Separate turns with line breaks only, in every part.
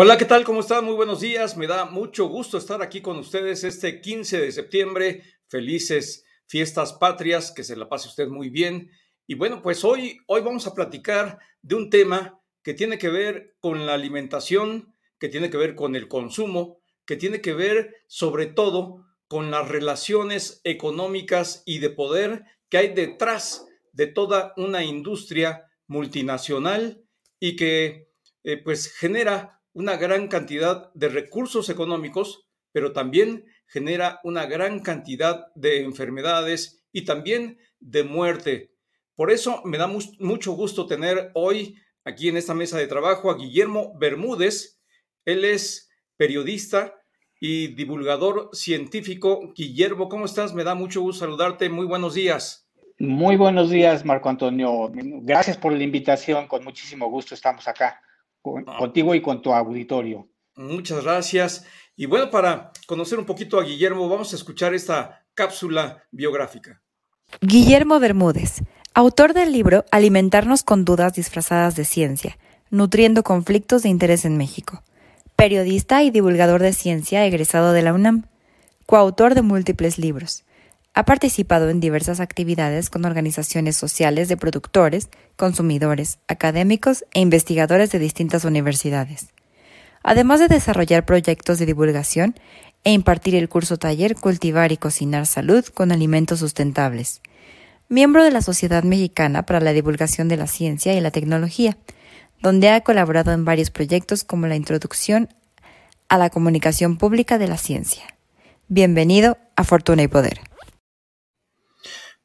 Hola, ¿qué tal? ¿Cómo están? Muy buenos días. Me da mucho gusto estar aquí con ustedes este 15 de septiembre. Felices fiestas patrias, que se la pase usted muy bien. Y bueno, pues hoy, hoy vamos a platicar de un tema que tiene que ver con la alimentación, que tiene que ver con el consumo, que tiene que ver sobre todo con las relaciones económicas y de poder que hay detrás de toda una industria multinacional y que eh, pues genera una gran cantidad de recursos económicos, pero también genera una gran cantidad de enfermedades y también de muerte. Por eso me da mucho gusto tener hoy aquí en esta mesa de trabajo a Guillermo Bermúdez. Él es periodista y divulgador científico. Guillermo, ¿cómo estás? Me da mucho gusto saludarte. Muy buenos días.
Muy buenos días, Marco Antonio. Gracias por la invitación. Con muchísimo gusto estamos acá. Ah. contigo y con tu auditorio.
Muchas gracias. Y bueno, para conocer un poquito a Guillermo, vamos a escuchar esta cápsula biográfica.
Guillermo Bermúdez, autor del libro Alimentarnos con dudas disfrazadas de ciencia, nutriendo conflictos de interés en México. Periodista y divulgador de ciencia egresado de la UNAM. Coautor de múltiples libros. Ha participado en diversas actividades con organizaciones sociales de productores, consumidores, académicos e investigadores de distintas universidades. Además de desarrollar proyectos de divulgación e impartir el curso taller Cultivar y Cocinar Salud con Alimentos Sustentables. Miembro de la Sociedad Mexicana para la Divulgación de la Ciencia y la Tecnología, donde ha colaborado en varios proyectos como la Introducción a la Comunicación Pública de la Ciencia. Bienvenido a Fortuna y Poder.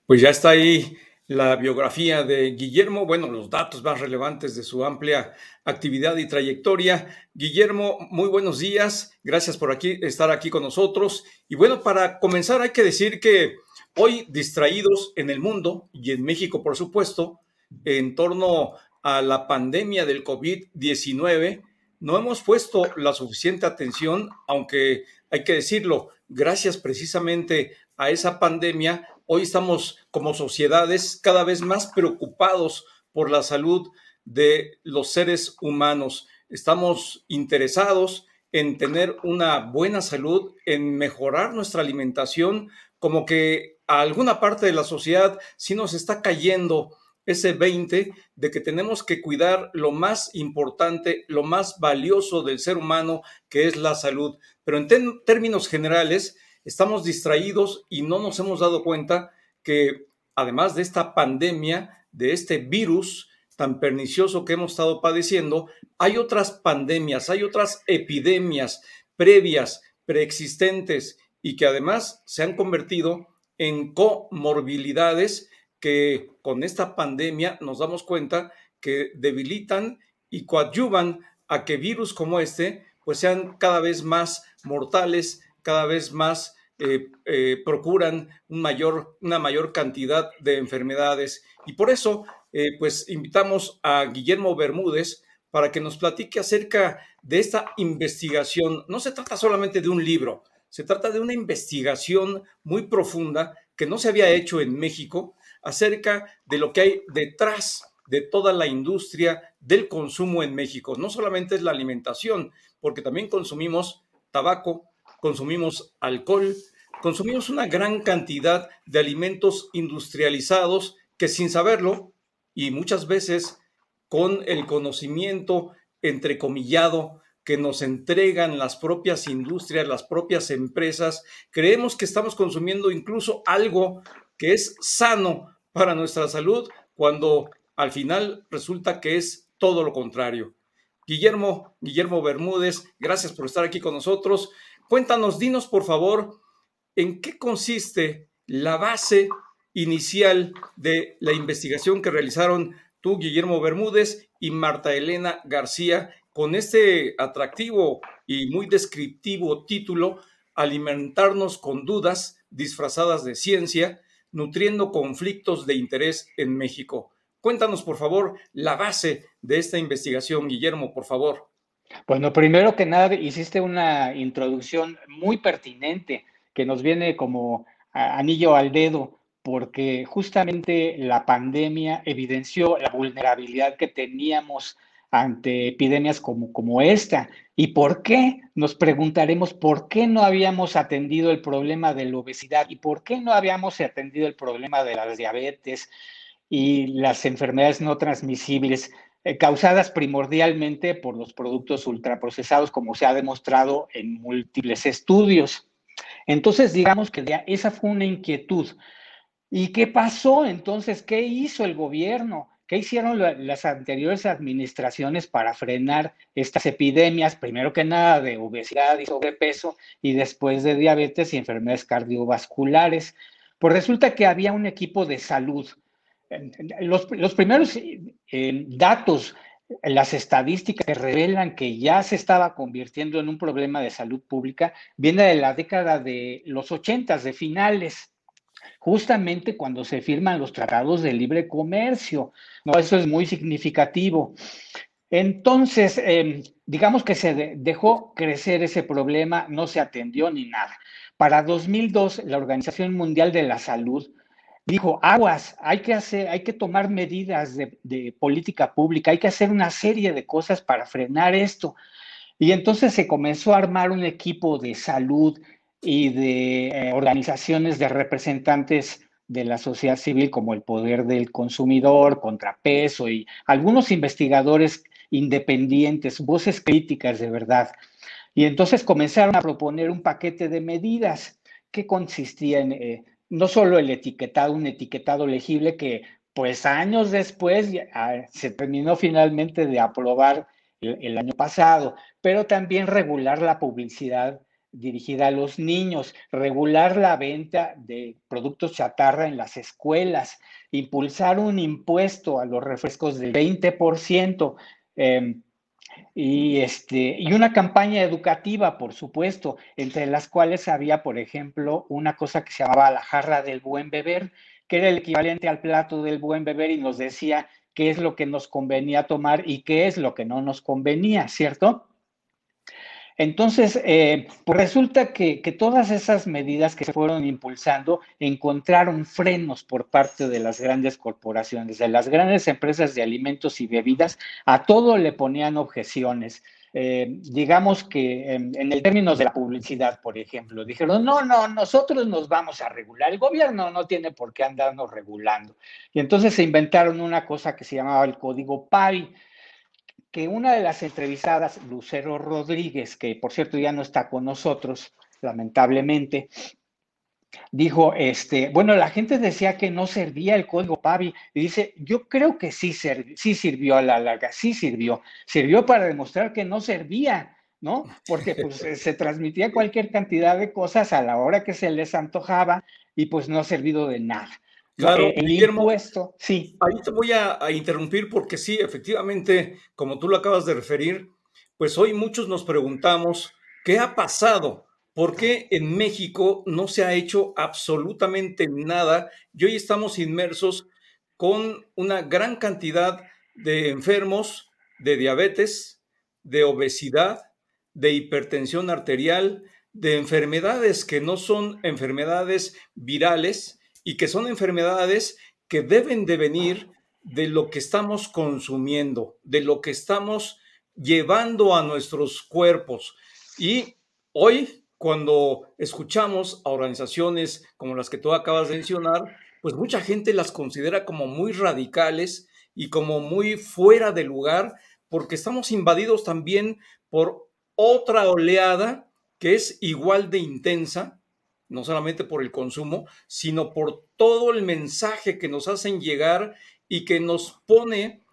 Pues ya está ahí la biografía de Guillermo, bueno, los datos más relevantes de su amplia actividad y trayectoria. Guillermo, muy buenos días, gracias por aquí, estar aquí con nosotros. Y bueno, para comenzar hay que decir que hoy distraídos en el mundo y en México, por supuesto, en torno a la pandemia del COVID-19, no hemos puesto la suficiente atención, aunque hay que decirlo, gracias precisamente a esa pandemia, hoy estamos como sociedades cada vez más preocupados por la salud de los seres humanos. Estamos interesados en tener una buena salud, en mejorar nuestra alimentación, como que a alguna parte de la sociedad sí nos está cayendo ese 20 de que tenemos que cuidar lo más importante, lo más valioso del ser humano, que es la salud. Pero en términos generales, estamos distraídos y no nos hemos dado cuenta que además de esta pandemia, de este virus tan pernicioso que hemos estado padeciendo, hay otras pandemias, hay otras epidemias previas, preexistentes y que además se han convertido en comorbilidades que con esta pandemia nos damos cuenta que debilitan y coadyuvan a que virus como este pues sean cada vez más mortales, cada vez más eh, eh, procuran una mayor cantidad de enfermedades. Y por eso, eh, pues invitamos a Guillermo Bermúdez para que nos platique acerca de esta investigación. No se trata solamente de un libro, se trata de una investigación muy profunda que no se había hecho en México acerca de lo que hay detrás de toda la industria del consumo en México. No solamente es la alimentación, porque también consumimos tabaco, consumimos alcohol, consumimos una gran cantidad de alimentos industrializados que sin saberlo y muchas veces con el conocimiento entrecomillado que nos entregan las propias industrias, las propias empresas, creemos que estamos consumiendo incluso algo que es sano para nuestra salud cuando al final resulta que es todo lo contrario. Guillermo, Guillermo Bermúdez, gracias por estar aquí con nosotros. Cuéntanos, dinos por favor, ¿en qué consiste la base inicial de la investigación que realizaron tú, Guillermo Bermúdez, y Marta Elena García, con este atractivo y muy descriptivo título, Alimentarnos con dudas disfrazadas de ciencia, nutriendo conflictos de interés en México. Cuéntanos, por favor, la base de esta investigación, Guillermo, por favor.
Bueno, primero que nada, hiciste una introducción muy pertinente que nos viene como anillo al dedo, porque justamente la pandemia evidenció la vulnerabilidad que teníamos ante epidemias como, como esta. ¿Y por qué? Nos preguntaremos por qué no habíamos atendido el problema de la obesidad y por qué no habíamos atendido el problema de la diabetes y las enfermedades no transmisibles eh, causadas primordialmente por los productos ultraprocesados, como se ha demostrado en múltiples estudios. Entonces, digamos que esa fue una inquietud. ¿Y qué pasó entonces? ¿Qué hizo el gobierno? ¿Qué hicieron las anteriores administraciones para frenar estas epidemias? Primero que nada de obesidad y sobrepeso y después de diabetes y enfermedades cardiovasculares. Pues resulta que había un equipo de salud. Los, primeros eh, datos, las estadísticas que revelan que ya se estaba convirtiendo en un problema de salud pública, viene de la década de los ochentas, de finales justamente cuando se firman los tratados de libre comercio. Eso es muy significativo. Entonces, em, digamos que se dejó crecer ese problema, no se atendió ni nada. Para 2002, la Organización Mundial de la Salud dijo, aguas, hay que hacer, hay que tomar medidas de, política pública, hay que hacer una serie de cosas para frenar esto. Y entonces se comenzó a armar un equipo de salud y de eh, organizaciones de representantes de la sociedad civil como el Poder del Consumidor, Contrapeso y algunos investigadores independientes, voces críticas de verdad. Y entonces comenzaron a proponer un paquete de medidas que consistía en eh, no solo el etiquetado, un etiquetado legible que pues años después ah, se terminó finalmente de aprobar el año pasado, pero también regular la publicidad dirigida a los niños, regular la venta de productos chatarra en las escuelas, impulsar un impuesto a los refrescos del 20%. Em, y, este, y una campaña educativa, por supuesto, entre las cuales había, por ejemplo, una cosa que se llamaba la jarra del buen beber, que era el equivalente al plato del buen beber y nos decía qué es lo que nos convenía tomar y qué es lo que no nos convenía, ¿cierto? Entonces, eh, pues resulta que, todas esas medidas que se fueron impulsando encontraron frenos por parte de las grandes corporaciones, de las grandes empresas de alimentos y bebidas, a todo le ponían objeciones. Eh, digamos que en, en, el términos de la publicidad, por ejemplo, dijeron, no, no, nosotros nos vamos a regular, el gobierno no tiene por qué andarnos regulando. Y entonces se inventaron una cosa que se llamaba el código PAI, que una de las entrevistadas, Lucero Rodríguez, que por cierto ya no está con nosotros, lamentablemente, dijo, este, bueno, la gente decía que no servía el código PAVI, y dice, yo creo que sí, sí sirvió a la larga, sí sirvió, sirvió para demostrar que no servía, ¿no? Porque pues, se transmitía cualquier cantidad de cosas a la hora que se les antojaba y pues no ha servido de nada.
Claro, eh, Guillermo, sí. Ahí te voy a, interrumpir porque sí, efectivamente, como tú lo acabas de referir, pues hoy muchos nos preguntamos qué ha pasado, por qué en México no se ha hecho absolutamente nada y hoy estamos inmersos con una gran cantidad de enfermos de diabetes, de obesidad, de hipertensión arterial, de enfermedades que no son enfermedades virales, y que son enfermedades que deben de venir de lo que estamos consumiendo, de lo que estamos llevando a nuestros cuerpos. Y hoy, cuando escuchamos a organizaciones como las que tú acabas de mencionar, pues mucha gente las considera como muy radicales y como muy fuera de lugar, porque estamos invadidos también por otra oleada que es igual de intensa, no solamente por el consumo, sino por todo el mensaje que nos hacen llegar y que nos pone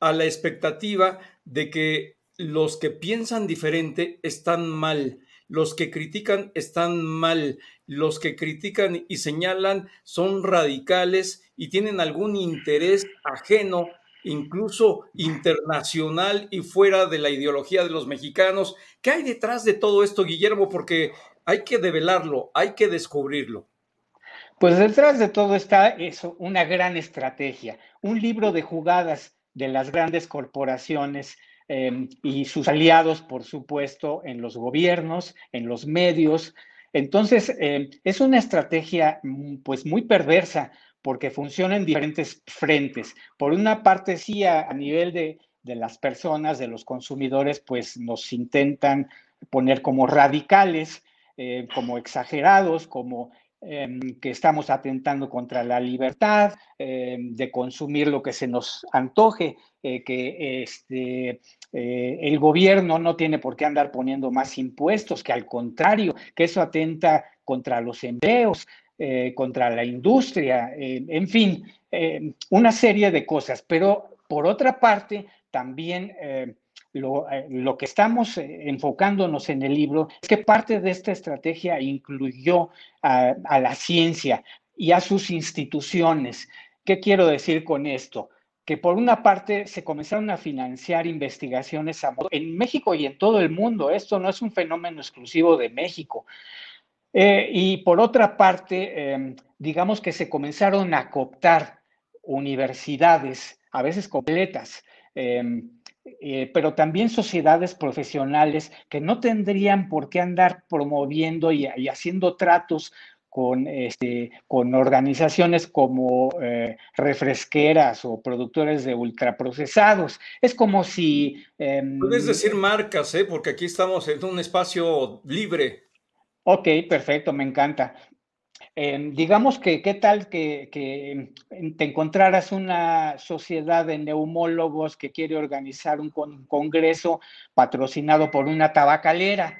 a la expectativa de que los que piensan diferente están mal, los que critican están mal, los que critican y señalan son radicales y tienen algún interés ajeno, incluso internacional y fuera de la ideología de los mexicanos. ¿Qué hay detrás de todo esto, Guillermo? Porque hay que develarlo, hay que descubrirlo.
Pues detrás de todo está eso, una gran estrategia, un libro de jugadas de las grandes corporaciones em, y sus aliados, por supuesto, en los gobiernos, en los medios. Entonces, em, es una estrategia mm, pues muy perversa porque funciona en diferentes frentes. Por una parte, sí, a nivel de, las personas, de los consumidores, pues nos intentan poner como radicales, eh, como exagerados, como em, que estamos atentando contra la libertad em, de consumir lo que se nos antoje, eh, que este, eh, el gobierno no tiene por qué andar poniendo más impuestos, que al contrario, que eso atenta contra los empleos, contra la industria, en fin, una serie de cosas. Pero por otra parte, también eh, eh, lo, que estamos eh, enfocándonos en el libro es que parte de esta estrategia incluyó a, la ciencia y a sus instituciones. ¿Qué quiero decir con esto? que por una parte se comenzaron a financiar investigaciones en México y en todo el mundo. Esto no es un fenómeno exclusivo de México. y por otra parte, em, digamos que se comenzaron a cooptar universidades, a veces completas, Em, eh, pero también sociedades profesionales que no tendrían por qué andar promoviendo y, haciendo tratos con, este, con organizaciones como eh, refresqueras o productores de ultraprocesados. Es como si...
Em, Puedes decir marcas, ¿eh? porque aquí estamos en un espacio libre.
Ok, perfecto, me encanta. Em, digamos que, ¿qué tal que, te encontraras una sociedad de neumólogos que quiere organizar un congreso patrocinado por una tabacalera?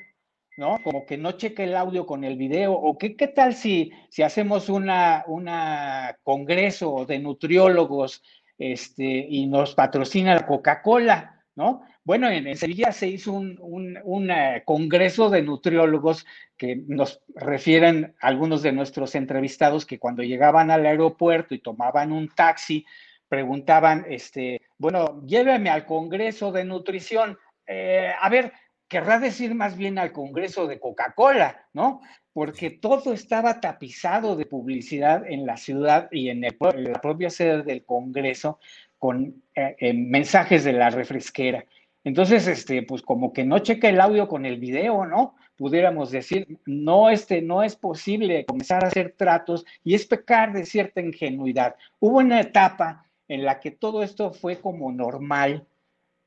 ¿no? Como que no cheque el audio con el video, o qué, qué tal si, si hacemos una, una congreso de nutriólogos este, y nos patrocina la Coca-Cola, ¿no? Bueno, en, Sevilla se hizo un, eh, congreso de nutriólogos que nos refieren algunos de nuestros entrevistados que cuando llegaban al aeropuerto y tomaban un taxi, preguntaban, este, bueno, lléveme al congreso de nutrición. Eh, a ver, querrá decir más bien al congreso de Coca-Cola, ¿no? Porque todo estaba tapizado de publicidad en la ciudad y en, la propia sede del congreso con eh, mensajes de la refresquera. Entonces, este, pues como que no checa el audio con el video, ¿no? Pudiéramos decir, no, este, no es posible comenzar a hacer tratos y es pecar de cierta ingenuidad. Hubo una etapa en la que todo esto fue como normal,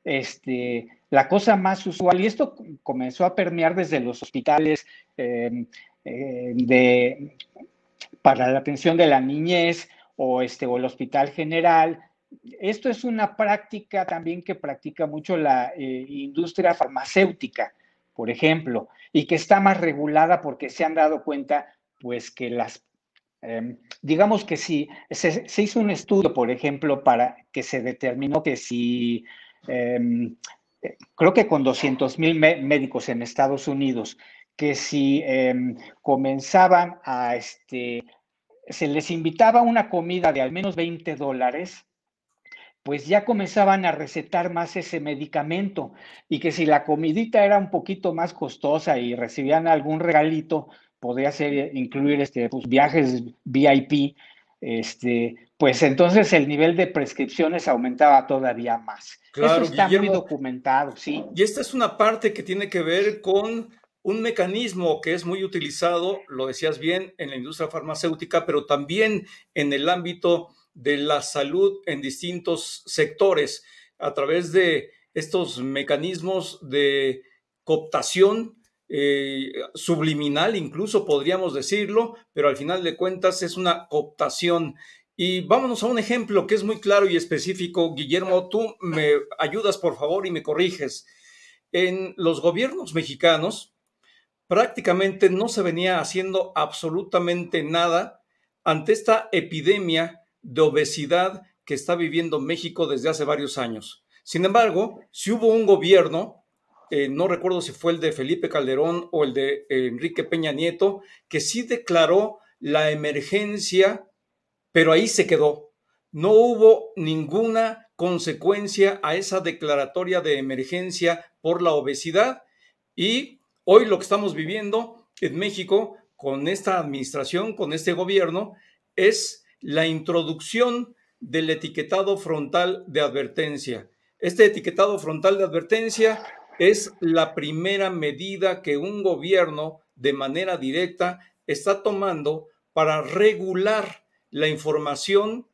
este, la cosa más usual, y esto comenzó a permear desde los hospitales em, eh, de, para la atención de la niñez o, este, o el Hospital General, esto es una práctica también que practica mucho la eh, industria farmacéutica, por ejemplo, y que está más regulada porque se han dado cuenta, pues, que las, em, digamos que si se, hizo un estudio, por ejemplo, para que se determinó que si, em, creo que con 200 mil médicos en Estados Unidos, que si em, comenzaban a, este, se les invitaba una comida de al menos 20 dólares, pues ya comenzaban a recetar más ese medicamento y que si la comidita era un poquito más costosa y recibían algún regalito, podría ser incluir este, pues, viajes VIP, este, pues entonces el nivel de prescripciones aumentaba todavía más.
Claro,
Eso está muy documentado, sí.
Y esta es una parte que tiene que ver con un mecanismo que es muy utilizado, lo decías bien, en la industria farmacéutica, pero también en el ámbito de la salud en distintos sectores a través de estos mecanismos de cooptación eh, subliminal, incluso podríamos decirlo, pero al final de cuentas es una cooptación. Y vámonos a un ejemplo que es muy claro y específico. Guillermo, tú me ayudas por favor y me corriges. En los gobiernos mexicanos prácticamente no se venía haciendo absolutamente nada ante esta epidemia de obesidad que está viviendo México desde hace varios años. Sin embargo, si hubo un gobierno, eh, no recuerdo si fue el de Felipe Calderón o el de eh, Enrique Peña Nieto, que sí declaró la emergencia, pero ahí se quedó. No hubo ninguna consecuencia a esa declaratoria de emergencia por la obesidad y hoy lo que estamos viviendo en México con esta administración, con este gobierno, es la introducción del etiquetado frontal de advertencia. Este etiquetado frontal de advertencia es la primera medida que un gobierno de manera directa está tomando para regular la información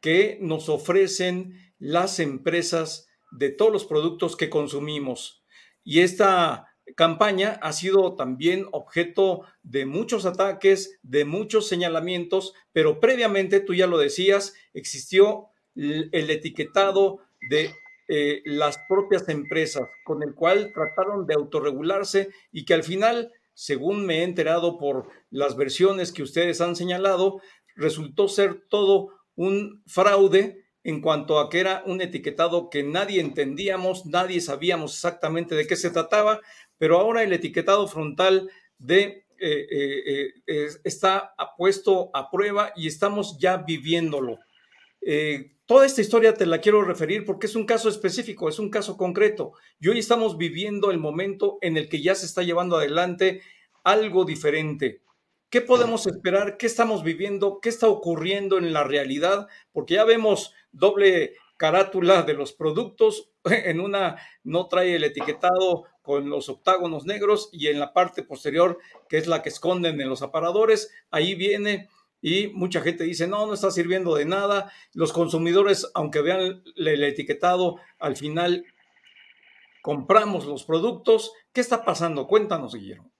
que nos ofrecen las empresas de todos los productos que consumimos. Y esta campaña ha sido también objeto de muchos ataques, de muchos señalamientos, pero previamente, tú ya lo decías, existió el etiquetado de eh, las propias empresas, con el cual trataron de autorregularse y que al final, según me he enterado por las versiones que ustedes han señalado, resultó ser todo un fraude en cuanto a que era un etiquetado que nadie entendíamos, nadie sabíamos exactamente de qué se trataba, pero ahora el etiquetado frontal de eh, eh, está puesto a prueba y estamos ya viviéndolo. Toda esta historia te la quiero referir porque es un caso específico, es un caso concreto. Y hoy estamos viviendo el momento en el que ya se está llevando adelante algo diferente. ¿Qué podemos esperar? ¿Qué estamos viviendo? ¿Qué está ocurriendo en la realidad? Porque ya vemos doble carátula de los productos. En una no trae el etiquetado con los octágonos negros y en la parte posterior, que es la que esconden en los aparadores, ahí viene y mucha gente dice, no, no está sirviendo de nada. Los consumidores, aunque vean el etiquetado, al final compramos los productos. ¿Qué está pasando? Cuéntanos, Guillermo.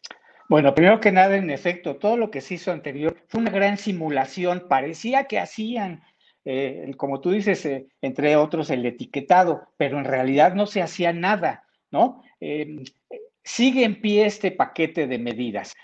Bueno, primero que nada, en efecto, todo lo que se hizo anterior fue una gran simulación. Parecía que hacían, eh, como tú dices, eh, entre otros, el etiquetado, pero en realidad no se hacía nada, ¿no? Eh, sigue en pie este paquete de medidas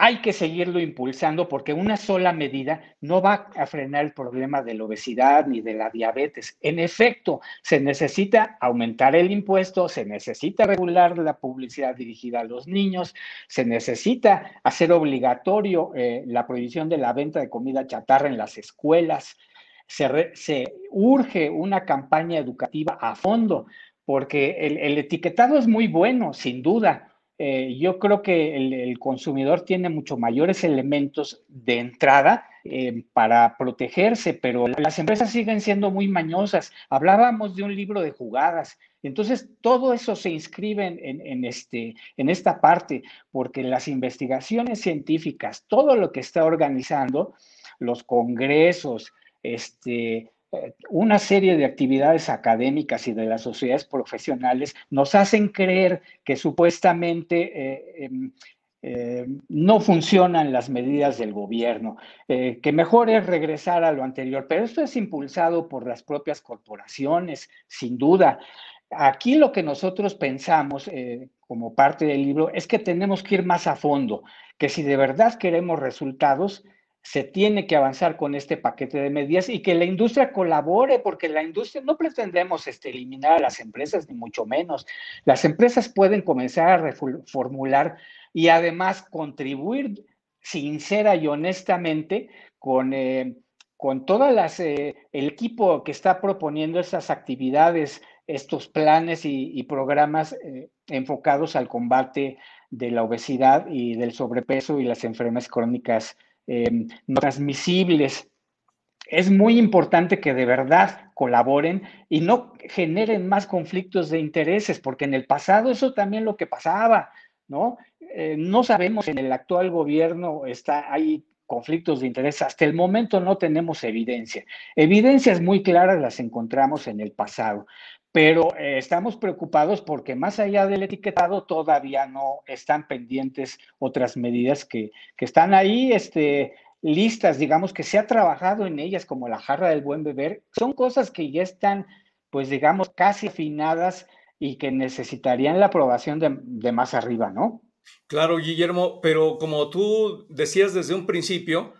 hay que seguirlo impulsando porque una sola medida no va a frenar el problema de la obesidad ni de la diabetes. En efecto, se necesita aumentar el impuesto, se necesita regular la publicidad dirigida a los niños, se necesita hacer obligatorio la prohibición de la venta de comida chatarra en las escuelas. Se, urge una campaña educativa a fondo porque el etiquetado es muy bueno, sin duda, eh, yo creo que el, consumidor tiene mucho mayores elementos de entrada eh, para protegerse, pero las empresas siguen siendo muy mañosas. Hablábamos de un libro de jugadas. Entonces, todo eso se inscribe en, este, en esta parte, porque las investigaciones científicas, todo lo que está organizando, los congresos, este, eh, una serie de actividades académicas y de las sociedades profesionales nos hacen creer que supuestamente eh, em, eh, no funcionan las medidas del gobierno, que mejor es regresar a lo anterior, pero esto es impulsado por las propias corporaciones, sin duda. Aquí lo que nosotros pensamos como parte del libro es que tenemos que ir más a fondo, que si de verdad queremos resultados, se tiene que avanzar con este paquete de medidas y que la industria colabore, porque la industria no pretendemos este, eliminar a las empresas, ni mucho menos. Las empresas pueden comenzar a reformular y además contribuir sincera y honestamente con, eh, con todo eh, el equipo que está proponiendo estas actividades, estos planes y, programas eh, enfocados al combate de la obesidad y del sobrepeso y las enfermedades crónicas Em, no transmisibles. Es muy importante que de verdad colaboren y no generen más conflictos de intereses, porque en el pasado eso también lo que pasaba, ¿no? Eh, no sabemos en el actual gobierno está, hay conflictos de interés. Hasta el momento no tenemos evidencia. Evidencias muy claras las encontramos en el pasado, pero eh, estamos preocupados porque más allá del etiquetado todavía no están pendientes otras medidas que, están ahí este, listas, digamos que se ha trabajado en ellas como la jarra del buen beber. Son cosas que ya están, pues digamos, casi afinadas y que necesitarían la aprobación de más arriba, ¿no?
Claro, Guillermo, pero como tú decías desde un principio,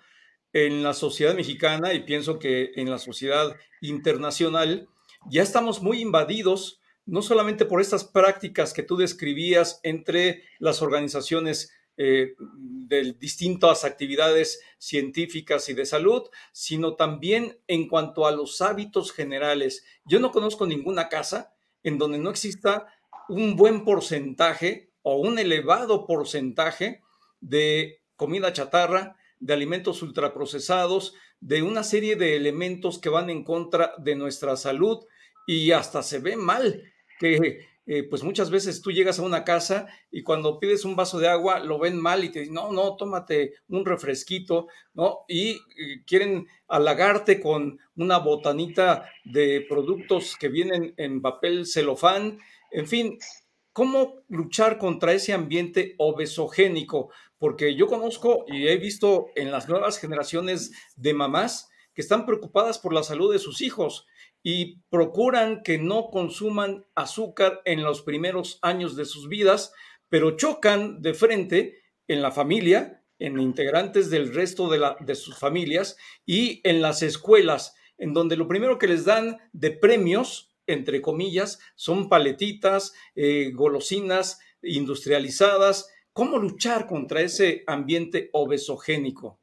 en la sociedad mexicana y pienso que en la sociedad internacional, ya estamos muy invadidos, no solamente por estas prácticas que tú describías entre las organizaciones eh, de distintas actividades científicas y de salud, sino también en cuanto a los hábitos generales. Yo no conozco ninguna casa en donde no exista un buen porcentaje o un elevado porcentaje de comida chatarra, de alimentos ultraprocesados, de una serie de elementos que van en contra de nuestra salud y hasta se ve mal que eh, pues muchas veces tú llegas a una casa y cuando pides un vaso de agua lo ven mal y te dicen, no, no, tómate un refresquito, ¿no? Y eh, quieren halagarte con una botanita de productos que vienen en papel celofán, en fin, ¿cómo luchar contra ese ambiente obesogénico? Porque yo conozco y he visto en las nuevas generaciones de mamás que están preocupadas por la salud de sus hijos y procuran que no consuman azúcar en los primeros años de sus vidas, pero chocan de frente en la familia, en integrantes del resto de, sus familias y en las escuelas, en donde lo primero que les dan de premios, entre comillas, son paletitas, eh, golosinas industrializadas. ¿Cómo luchar contra ese ambiente obesogénico?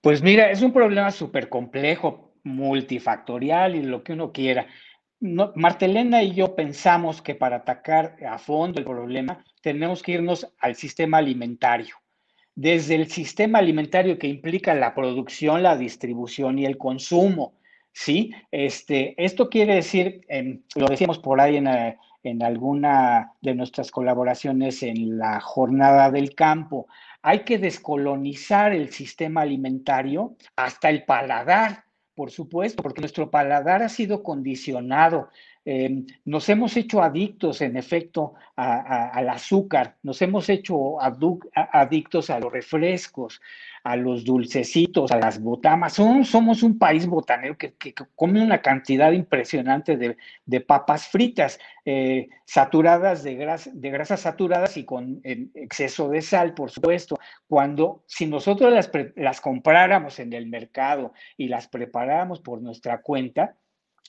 Pues mira, es un problema súper complejo multifactorial y lo que uno quiera. Martelena y yo pensamos que para atacar a fondo el problema tenemos que irnos al sistema alimentario. Desde el sistema alimentario que implica la producción, la distribución y el consumo. ¿sí? Este, esto quiere decir, em, lo decíamos por ahí en, eh, en alguna de nuestras colaboraciones en la jornada del campo, hay que descolonizar el sistema alimentario hasta el paladar por supuesto, porque nuestro paladar ha sido condicionado. Eh, nos hemos hecho adictos, en efecto, al azúcar, nos hemos hecho adictos a los refrescos, a los dulcecitos, a las botamas. somos un país botanero que, come una cantidad impresionante de, papas fritas, eh, saturadas de, de grasas saturadas y con exceso de sal, por supuesto. Cuando, si nosotros las, las compráramos en el mercado y las preparáramos por nuestra cuenta,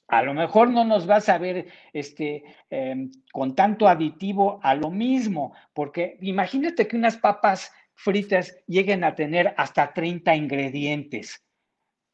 a lo mejor no nos vas a ver este, em, con tanto aditivo a lo mismo, porque imagínate que unas papas fritas lleguen a tener hasta 30 ingredientes.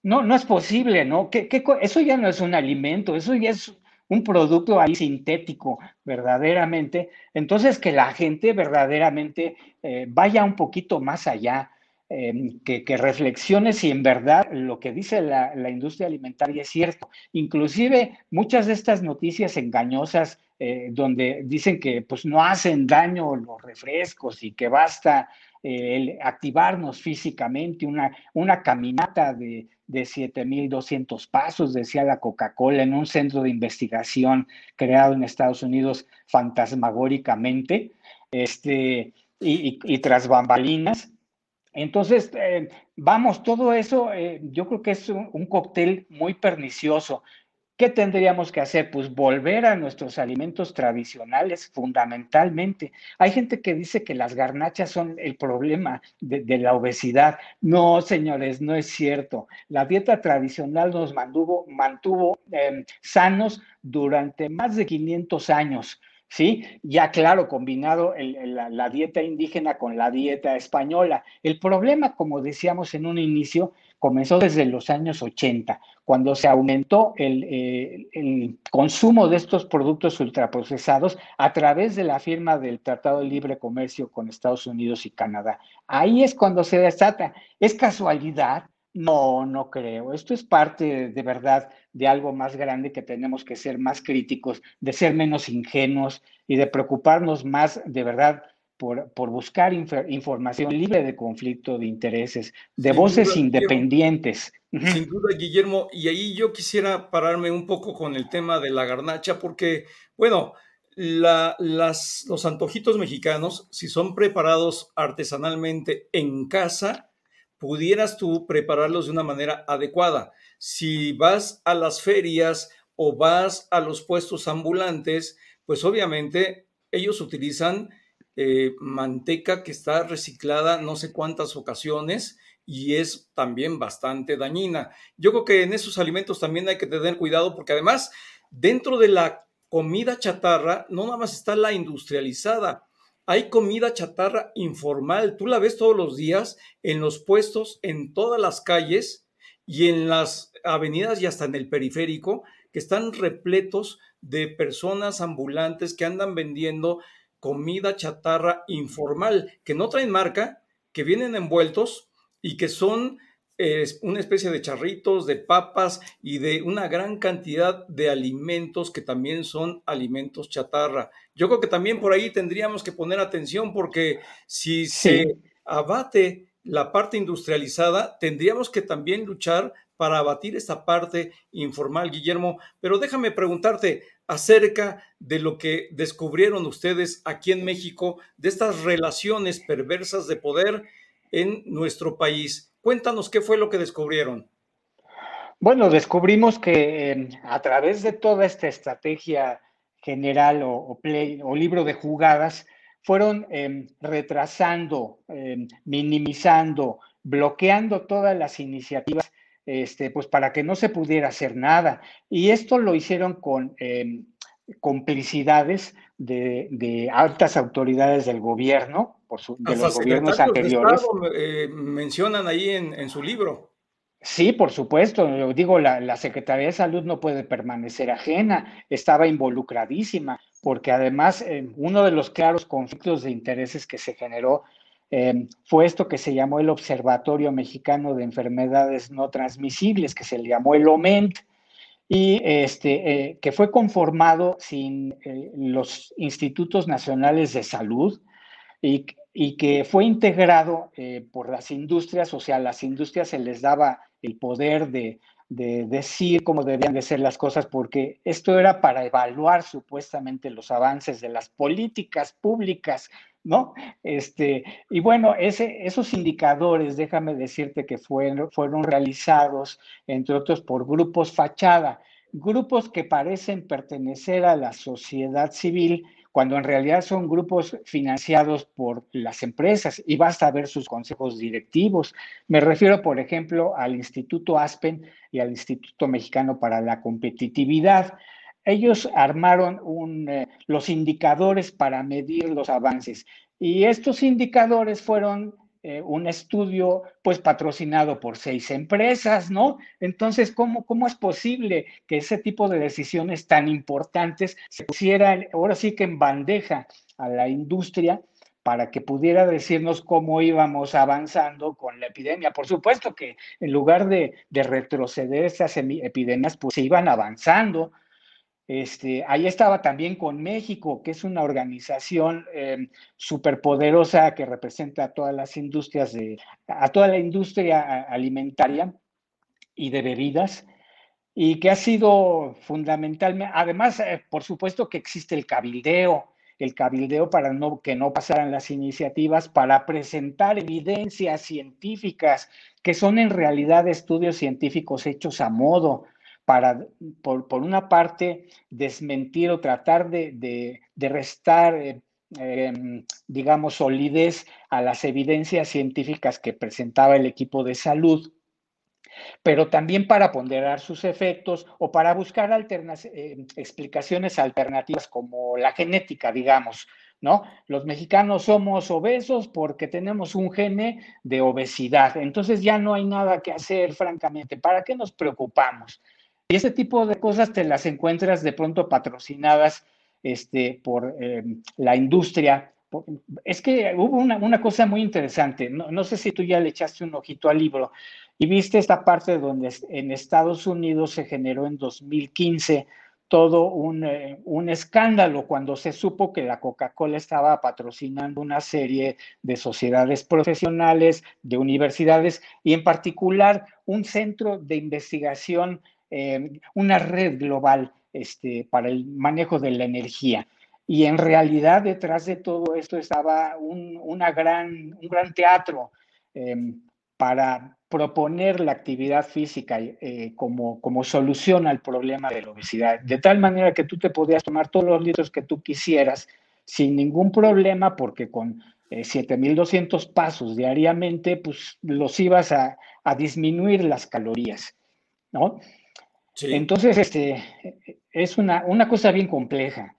No, no es posible, ¿no? ¿Qué, eso ya no es un alimento, eso ya es un producto ahí sintético, verdaderamente. Entonces, que la gente verdaderamente eh, vaya un poquito más allá, em, que, reflexione si en verdad lo que dice la, industria alimentaria es cierto. Inclusive muchas de estas noticias engañosas eh, donde dicen que pues no hacen daño los refrescos y que basta el activarnos físicamente, una, una caminata de, de 7.200 pasos, decía la Coca-Cola, en un centro de investigación creado en Estados Unidos fantasmagóricamente, este, y, tras bambalinas. Entonces, eh, vamos, todo eso eh, yo creo que es un, cóctel muy pernicioso. ¿Qué tendríamos que hacer? Pues volver a nuestros alimentos tradicionales, fundamentalmente. Hay gente que dice que las garnachas son el problema de, la obesidad. No, señores, no es cierto. La dieta tradicional nos mantuvo, mantuvo em, sanos durante más de 500 años. ¿Sí? Ya claro, combinado la, dieta indígena con la dieta española. El problema, como decíamos en un inicio, comenzó desde los años 80, cuando se aumentó eh, el, consumo de estos productos ultraprocesados a través de la firma del Tratado de Libre Comercio con Estados Unidos y Canadá. Ahí es cuando se desata. ¿Es casualidad? No, no creo. Esto es parte de verdad de algo más grande que tenemos que ser más críticos, de ser menos ingenuos y de preocuparnos más de verdad por, buscar información libre de conflicto de intereses, de voces independientes.
Sin duda, Guillermo, y ahí yo quisiera pararme un poco con el tema de la garnacha, porque, bueno, las, los antojitos mexicanos, si son preparados artesanalmente en casa, pudieras tú prepararlos de una manera adecuada. Si vas a las ferias o vas a los puestos ambulantes, pues obviamente ellos utilizan eh, manteca que está reciclada no sé cuántas ocasiones y es también bastante dañina. Yo creo que en esos alimentos también hay que tener cuidado porque además dentro de la comida chatarra no nada más está la industrializada, hay comida chatarra informal, tú la ves todos los días en los puestos, en todas las calles y en las avenidas y hasta en el periférico, que están repletos de personas ambulantes que andan vendiendo comida chatarra informal, que no traen marca, que vienen envueltos y que son es una especie de charritos, de papas y de una gran cantidad de alimentos que también son alimentos chatarra. Yo creo que también por ahí tendríamos que poner atención porque si se abate la parte industrializada, tendríamos que también luchar para abatir esta parte informal, Guillermo. Pero déjame preguntarte acerca de lo que descubrieron ustedes aquí en México, de estas relaciones perversas de poder en nuestro país. Cuéntanos qué fue lo que descubrieron.
Bueno, descubrimos que em, a través de toda esta estrategia general o, libro de jugadas, fueron em, retrasando, em, minimizando, bloqueando todas las iniciativas este, pues para que no se pudiera hacer nada. Y esto lo hicieron con complicidades de, altas autoridades del gobierno, por de los gobiernos anteriores.
Eh, mencionan ahí en, su libro.
Sí, por supuesto. Digo, la, Secretaría de Salud no puede permanecer ajena, estaba involucradísima, porque además eh, uno de los claros conflictos de intereses que se generó eh, fue esto que se llamó el Observatorio Mexicano de Enfermedades No Transmisibles, que se le llamó el OMENT, y este, eh, que fue conformado sin eh, los institutos nacionales de salud y, y que fue integrado eh, por las industrias, o sea, las industrias se les daba el poder de, de decir cómo debían de ser las cosas, porque esto era para evaluar supuestamente los avances de las políticas públicas ¿no? Este, y bueno, esos indicadores, déjame decirte que fueron, fueron realizados, entre otros, por grupos fachada, grupos que parecen pertenecer a la sociedad civil, cuando en realidad son grupos financiados por las empresas y basta ver sus consejos directivos. Me refiero, por ejemplo, al Instituto Aspen y al Instituto Mexicano para la Competitividad ellos armaron eh, los indicadores para medir los avances y estos indicadores fueron eh, un estudio pues patrocinado por seis empresas, ¿no? Entonces, ¿cómo, ¿cómo es posible que ese tipo de decisiones tan importantes se pusieran ahora sí que en bandeja a la industria para que pudiera decirnos cómo íbamos avanzando con la epidemia. Por supuesto que en lugar de, de retroceder esas epidemias, pues se iban avanzando este, ahí estaba también con México, que es una organización eh, superpoderosa que representa a todas las industrias, de, a toda la industria alimentaria y de bebidas, y que ha sido fundamentalmente, además, eh, por supuesto que existe el cabildeo, el cabildeo para que no pasaran las iniciativas, para presentar evidencias científicas, que son en realidad estudios científicos hechos a modo, para, por, una parte, desmentir o tratar de, restar, eh, em, digamos, solidez a las evidencias científicas que presentaba el equipo de salud, pero también para ponderar sus efectos o para buscar eh, explicaciones alternativas como la genética, digamos, ¿no? Los mexicanos somos obesos porque tenemos un gene de obesidad, entonces ya no hay nada que hacer, francamente, ¿para qué nos preocupamos? Y ese tipo de cosas te las encuentras de pronto patrocinadas este, por eh, la industria. Es que hubo una, cosa muy interesante, no, sé si tú ya le echaste un ojito al libro y viste esta parte donde en Estados Unidos se generó en 2015 todo un, eh, un, escándalo cuando se supo que la Coca-Cola estaba patrocinando una serie de sociedades profesionales, de universidades y en particular un centro de investigación eh, una red global este, para el manejo de la energía. Y en realidad detrás de todo esto estaba un, una gran, un gran teatro eh, para proponer la actividad física eh, como, como solución al problema de la obesidad, de tal manera que tú te podías tomar todos los litros que tú quisieras sin ningún problema, porque con 7.200 pasos diariamente, pues los ibas a, a disminuir las calorías, ¿no? Entonces, este, es una, una cosa bien compleja.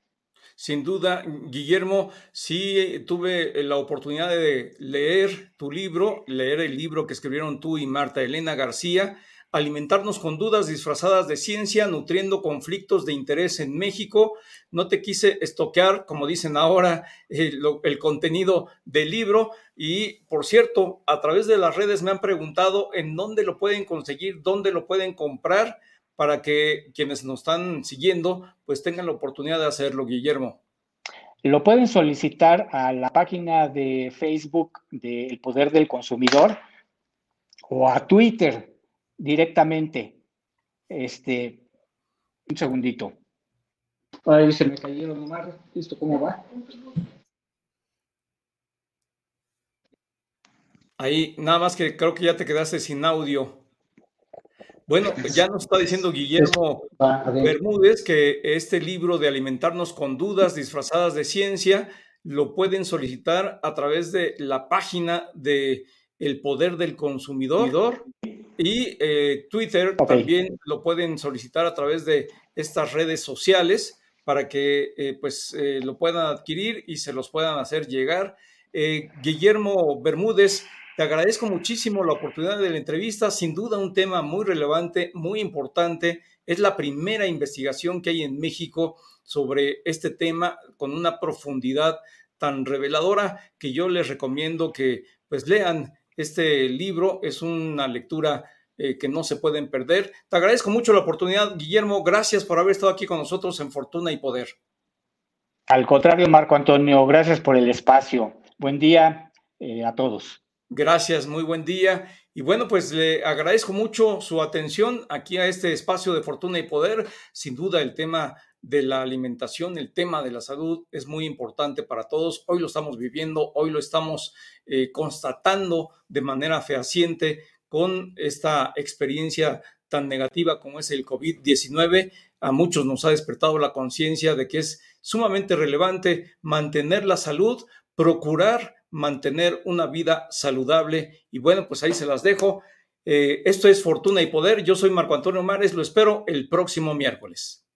Sin duda, Guillermo, sí tuve la oportunidad de leer tu libro, leer el libro que escribieron tú y Marta Elena García alimentarnos con dudas disfrazadas de ciencia, nutriendo conflictos de interés en México. No te quise estoquear, como dicen ahora, el, el contenido del libro. Y, por cierto, a través de las redes me han preguntado en dónde lo pueden conseguir, dónde lo pueden comprar, para que quienes nos están siguiendo, pues tengan la oportunidad de hacerlo, Guillermo.
Lo pueden solicitar a la página de Facebook del Poder del Consumidor o a Twitter directamente. Este, un segundito. Ay, se me cayeron nomás. ¿Esto cómo va?
Ahí, nada más que creo que ya te quedaste sin audio. Bueno, ya nos está diciendo Guillermo Bermúdez que este libro de Alimentarnos con Dudas disfrazadas de ciencia lo pueden solicitar a través de la página de El Poder del Consumidor y eh, Twitter también lo pueden solicitar a través de estas redes sociales para que eh, pues eh, lo puedan adquirir y se los puedan hacer llegar. Guillermo Bermúdez, te agradezco muchísimo la oportunidad de la entrevista, sin duda un tema muy relevante, muy importante. Es la primera investigación que hay en México sobre este tema con una profundidad tan reveladora que yo les recomiendo que pues lean este libro. Es una lectura eh, que no se pueden perder. Te agradezco mucho la oportunidad, Guillermo. Gracias por haber estado aquí con nosotros en Fortuna y Poder.
Al contrario, Marco Antonio, gracias por el espacio. Buen día eh, a todos.
Gracias, muy buen día. Y bueno, pues le agradezco mucho su atención aquí a este espacio de Fortuna y Poder. Sin duda el tema de la alimentación, el tema de la salud es muy importante para todos. Hoy lo estamos viviendo, hoy lo estamos eh, constatando de manera fehaciente con esta experiencia tan negativa como es el COVID-19. A muchos nos ha despertado la conciencia de que es sumamente relevante mantener la salud, procurar mantener una vida saludable. Y bueno, pues ahí se las dejo. Eh, esto es Fortuna y Poder. Yo soy Marco Antonio Mares. Lo espero el próximo miércoles.